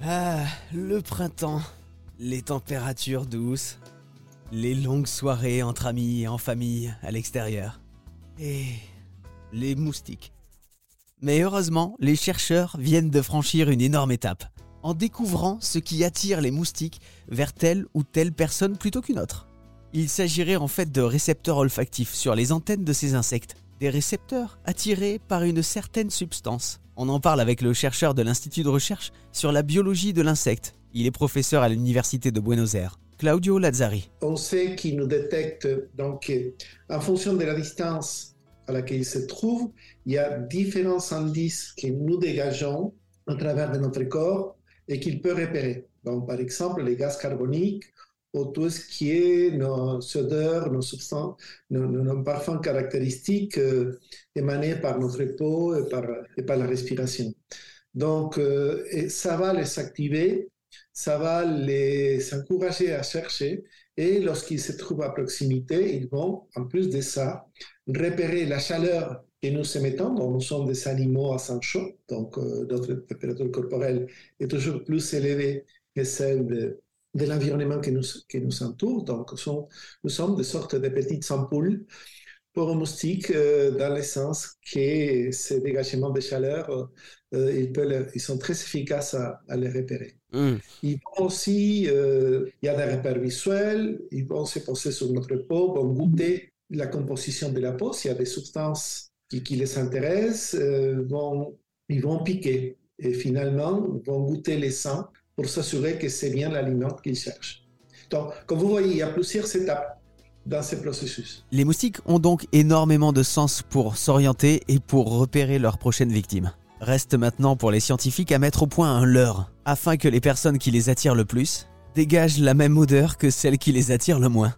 Ah, le printemps, les températures douces, les longues soirées entre amis et en famille à l'extérieur, et les moustiques. Mais heureusement, les chercheurs viennent de franchir une énorme étape, en découvrant ce qui attire les moustiques vers telle ou telle personne plutôt qu'une autre. Il s'agirait en fait de récepteurs olfactifs sur les antennes de ces insectes, des récepteurs attirés par une certaine substance. On en parle avec le chercheur de l'Institut de recherche sur la biologie de l'insecte. Il est professeur à l'Université de Buenos Aires. Claudio Lazzari. On sait qu'il nous détecte, donc, en fonction de la distance à laquelle il se trouve, il y a différents indices que nous dégageons à travers de notre corps et qu'il peut repérer. Par exemple, les gaz carboniques ou tout ce qui est nos odeurs, nos substances, nos, parfums caractéristiques euh, émanés par notre peau et par, et par la respiration. Donc, euh, ça va les activer, ça va les encourager à chercher et lorsqu'ils se trouvent à proximité, ils vont, en plus de ça, repérer la chaleur que nous émettons. Nous sommes des animaux à sang chaud, donc euh, notre température corporelle est toujours plus élevée que celle de, de l'environnement qui nous, qui nous entoure. Donc, nous sommes des sortes de petites ampoules pour un moustique euh, dans le sens que ces dégagements de chaleur, euh, ils, peuvent, ils, sont très efficaces à, les repérer. Mm. Ils vont aussi, euh, il y a des repères visuels, ils vont se poser sur notre peau, vont goûter la composition de la peau, s'il y a des substances qui, qui les intéressent, vont, ils vont piquer et finalement vont goûter les sang pour s'assurer que c'est bien l'aliment qu'ils cherchent. Donc, comme vous voyez, il y a plusieurs étapes dans ce processus. Les moustiques ont donc énormément de sens pour s'orienter et pour repérer leurs prochaines victimes. Reste maintenant pour les scientifiques à mettre au point un leurre, afin que les personnes qui les attirent le plus dégagent la même odeur que celles qui les attirent le moins.